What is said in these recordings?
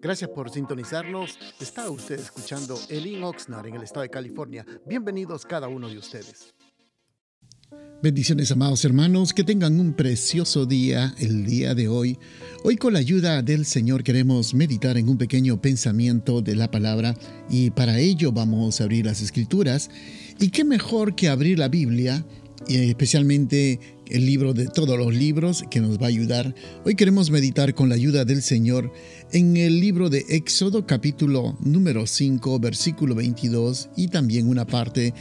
Gracias por sintonizarnos. Está usted escuchando Elin Oxnard en el estado de California. Bienvenidos cada uno de ustedes. Bendiciones, amados hermanos, que tengan un precioso día el día de hoy. Hoy con la ayuda del Señor queremos meditar en un pequeño pensamiento de la palabra y para ello vamos a abrir las escrituras. Y qué mejor que abrir la Biblia, y especialmente el libro de todos los libros que nos va a ayudar. Hoy queremos meditar con la ayuda del Señor en el libro de Éxodo capítulo número 5 versículo 22 y también una parte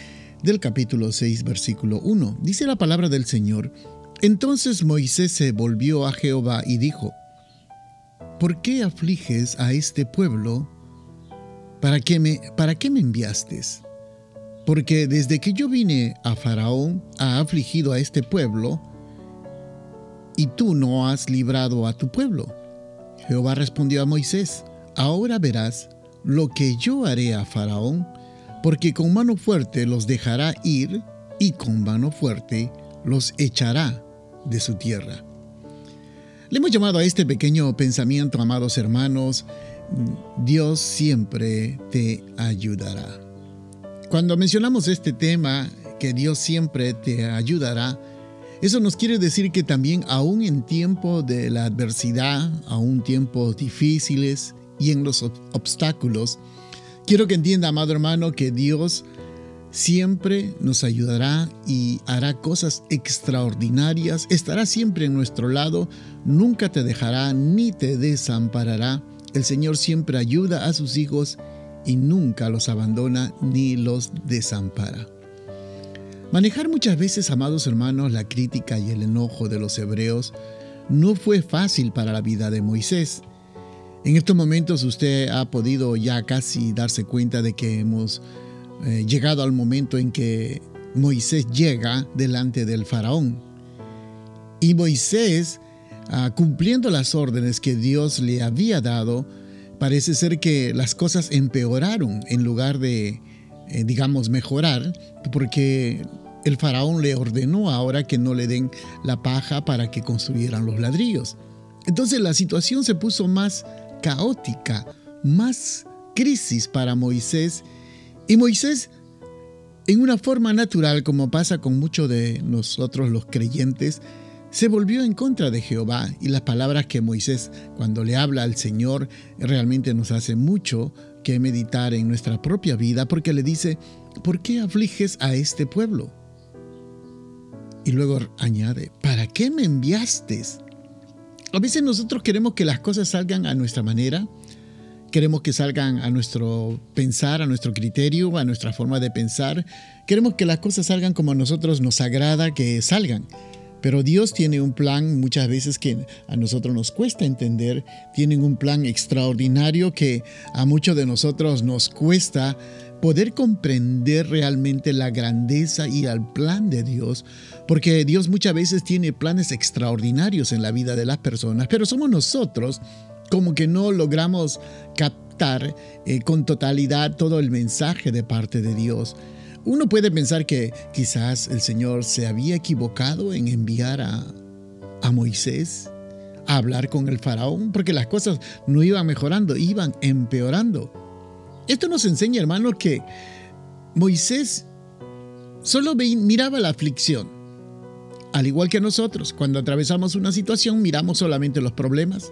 del capítulo 6, versículo 1. Dice la palabra del Señor, entonces Moisés se volvió a Jehová y dijo, ¿por qué afliges a este pueblo? ¿Para qué me, para qué me enviaste? Porque desde que yo vine a Faraón ha afligido a este pueblo, y tú no has librado a tu pueblo. Jehová respondió a Moisés, ahora verás lo que yo haré a Faraón porque con mano fuerte los dejará ir y con mano fuerte los echará de su tierra. Le hemos llamado a este pequeño pensamiento, amados hermanos, Dios siempre te ayudará. Cuando mencionamos este tema, que Dios siempre te ayudará, eso nos quiere decir que también aún en tiempo de la adversidad, aún tiempos difíciles y en los obstáculos, Quiero que entienda, amado hermano, que Dios siempre nos ayudará y hará cosas extraordinarias, estará siempre en nuestro lado, nunca te dejará ni te desamparará. El Señor siempre ayuda a sus hijos y nunca los abandona ni los desampara. Manejar muchas veces, amados hermanos, la crítica y el enojo de los hebreos no fue fácil para la vida de Moisés. En estos momentos usted ha podido ya casi darse cuenta de que hemos eh, llegado al momento en que Moisés llega delante del faraón. Y Moisés, ah, cumpliendo las órdenes que Dios le había dado, parece ser que las cosas empeoraron en lugar de, eh, digamos, mejorar, porque el faraón le ordenó ahora que no le den la paja para que construyeran los ladrillos. Entonces la situación se puso más caótica, más crisis para Moisés. Y Moisés, en una forma natural, como pasa con muchos de nosotros los creyentes, se volvió en contra de Jehová y las palabras que Moisés cuando le habla al Señor realmente nos hace mucho que meditar en nuestra propia vida porque le dice, ¿por qué afliges a este pueblo? Y luego añade, ¿para qué me enviaste? A veces nosotros queremos que las cosas salgan a nuestra manera, queremos que salgan a nuestro pensar, a nuestro criterio, a nuestra forma de pensar. Queremos que las cosas salgan como a nosotros nos agrada que salgan. Pero Dios tiene un plan muchas veces que a nosotros nos cuesta entender, tiene un plan extraordinario que a muchos de nosotros nos cuesta poder comprender realmente la grandeza y el plan de Dios, porque Dios muchas veces tiene planes extraordinarios en la vida de las personas, pero somos nosotros como que no logramos captar eh, con totalidad todo el mensaje de parte de Dios. Uno puede pensar que quizás el Señor se había equivocado en enviar a, Moisés a hablar con el faraón, porque las cosas no iban mejorando, iban empeorando. Esto nos enseña, hermanos, que Moisés solo miraba la aflicción. Al igual que nosotros, cuando atravesamos una situación, miramos solamente los problemas,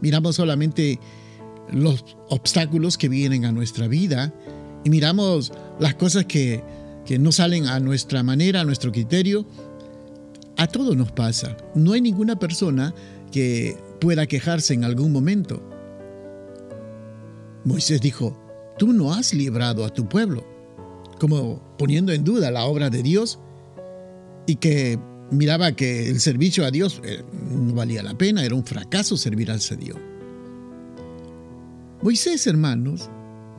miramos solamente los obstáculos que vienen a nuestra vida y miramos las cosas que, que no salen a nuestra manera, a nuestro criterio. A todo nos pasa. No hay ninguna persona que pueda quejarse en algún momento. Moisés dijo, tú no has librado a tu pueblo, como poniendo en duda la obra de Dios y que miraba que el servicio a Dios eh, no valía la pena, era un fracaso servir al Señor. Moisés, hermanos,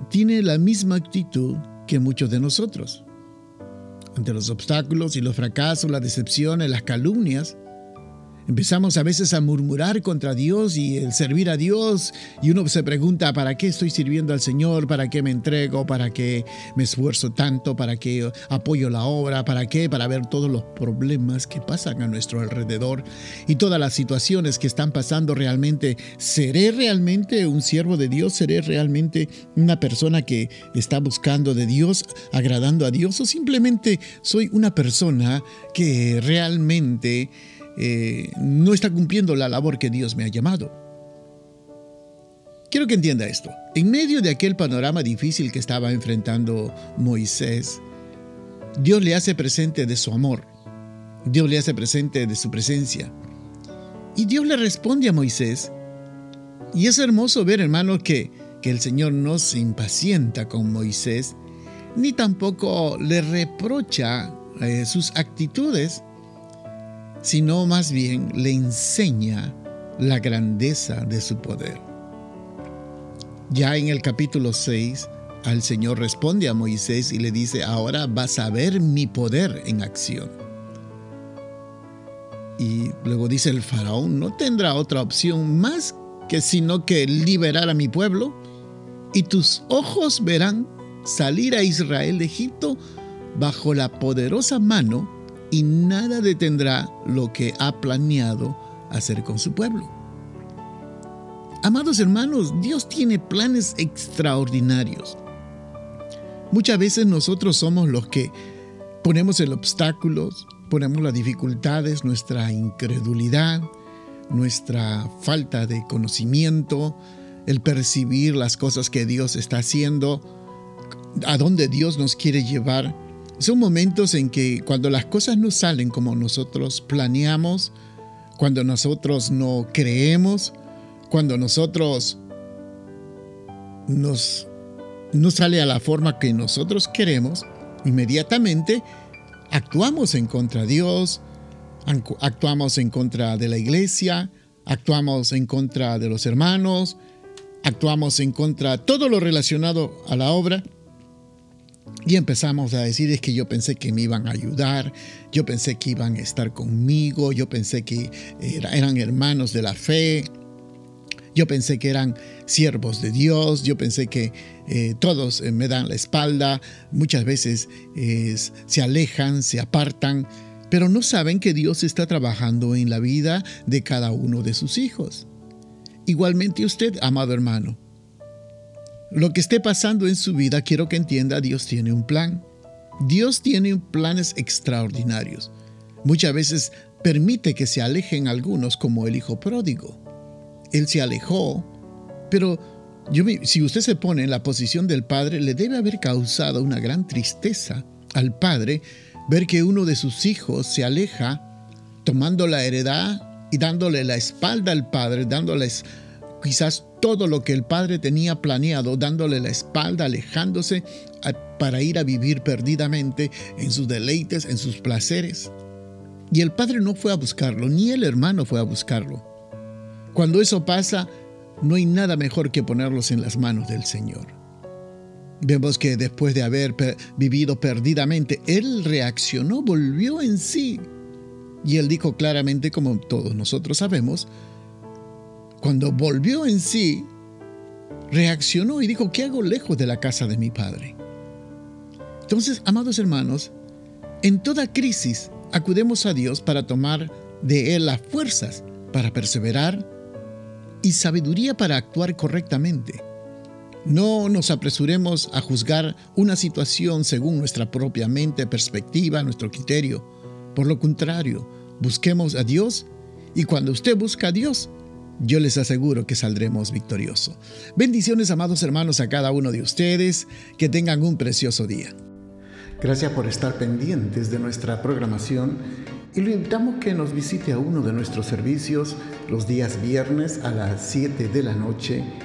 tiene la misma actitud que muchos de nosotros. Ante los obstáculos y los fracasos, las decepciones, las calumnias, Empezamos a veces a murmurar contra Dios y el servir a Dios y uno se pregunta, ¿para qué estoy sirviendo al Señor? ¿Para qué me entrego? ¿Para qué me esfuerzo tanto? ¿Para qué apoyo la obra? ¿Para qué? Para ver todos los problemas que pasan a nuestro alrededor y todas las situaciones que están pasando realmente. ¿Seré realmente un siervo de Dios? ¿Seré realmente una persona que está buscando de Dios, agradando a Dios? ¿O simplemente soy una persona que realmente eh, no está cumpliendo la labor que Dios me ha llamado. Quiero que entienda esto. En medio de aquel panorama difícil que estaba enfrentando Moisés, Dios le hace presente de su amor. Dios le hace presente de su presencia. Y Dios le responde a Moisés. Y es hermoso ver, hermano, que, que el Señor no se impacienta con Moisés, ni tampoco le reprocha eh, sus actitudes, sino más bien le enseña la grandeza de su poder. Ya en el capítulo 6, al Señor responde a Moisés y le dice, ahora vas a ver mi poder en acción. Y luego dice el faraón, no tendrá otra opción más que sino que liberar a mi pueblo, y tus ojos verán salir a Israel de Egipto bajo la poderosa mano y nada detendrá lo que ha planeado hacer con su pueblo. Amados hermanos, Dios tiene planes extraordinarios. Muchas veces nosotros somos los que ponemos el obstáculos, ponemos las dificultades, nuestra incredulidad, nuestra falta de conocimiento, el percibir las cosas que Dios está haciendo, a dónde Dios nos quiere llevar. Son momentos en que cuando las cosas no salen como nosotros planeamos, cuando nosotros no creemos, cuando nosotros nos, no sale a la forma que nosotros queremos, inmediatamente actuamos en contra de Dios, actuamos en contra de la iglesia, actuamos en contra de los hermanos, actuamos en contra de todo lo relacionado a la obra. Y empezamos a decir es que yo pensé que me iban a ayudar, yo pensé que iban a estar conmigo, yo pensé que eran hermanos de la fe, yo pensé que eran siervos de Dios, yo pensé que eh, todos eh, me dan la espalda, muchas veces se alejan, se apartan, pero no saben que Dios está trabajando en la vida de cada uno de sus hijos. Igualmente usted, amado hermano, lo que esté pasando en su vida, quiero que entienda, Dios tiene un plan. Dios tiene planes extraordinarios. Muchas veces permite que se alejen algunos como el hijo pródigo. Él se alejó, pero yo, si usted se pone en la posición del padre, le debe haber causado una gran tristeza al padre ver que uno de sus hijos se aleja tomando la heredad y dándole la espalda al padre, dándoles quizás todo lo que el padre tenía planeado, dándole la espalda, alejándose para ir a vivir perdidamente en sus deleites, en sus placeres. Y el padre no fue a buscarlo, ni el hermano fue a buscarlo. Cuando eso pasa, no hay nada mejor que ponerlos en las manos del Señor. Vemos que después de haber vivido perdidamente, Él reaccionó, volvió en sí. Y Él dijo claramente, como todos nosotros sabemos, cuando volvió en sí, reaccionó y dijo, ¿qué hago lejos de la casa de mi padre? Entonces, amados hermanos, en toda crisis acudemos a Dios para tomar de Él las fuerzas para perseverar y sabiduría para actuar correctamente. No nos apresuremos a juzgar una situación según nuestra propia mente, perspectiva, nuestro criterio. Por lo contrario, busquemos a Dios y cuando usted busca a Dios, yo les aseguro que saldremos victoriosos. Bendiciones, amados hermanos, a cada uno de ustedes. Que tengan un precioso día. Gracias por estar pendientes de nuestra programación y lo invitamos que nos visite a uno de nuestros servicios los días viernes a las 7 de la noche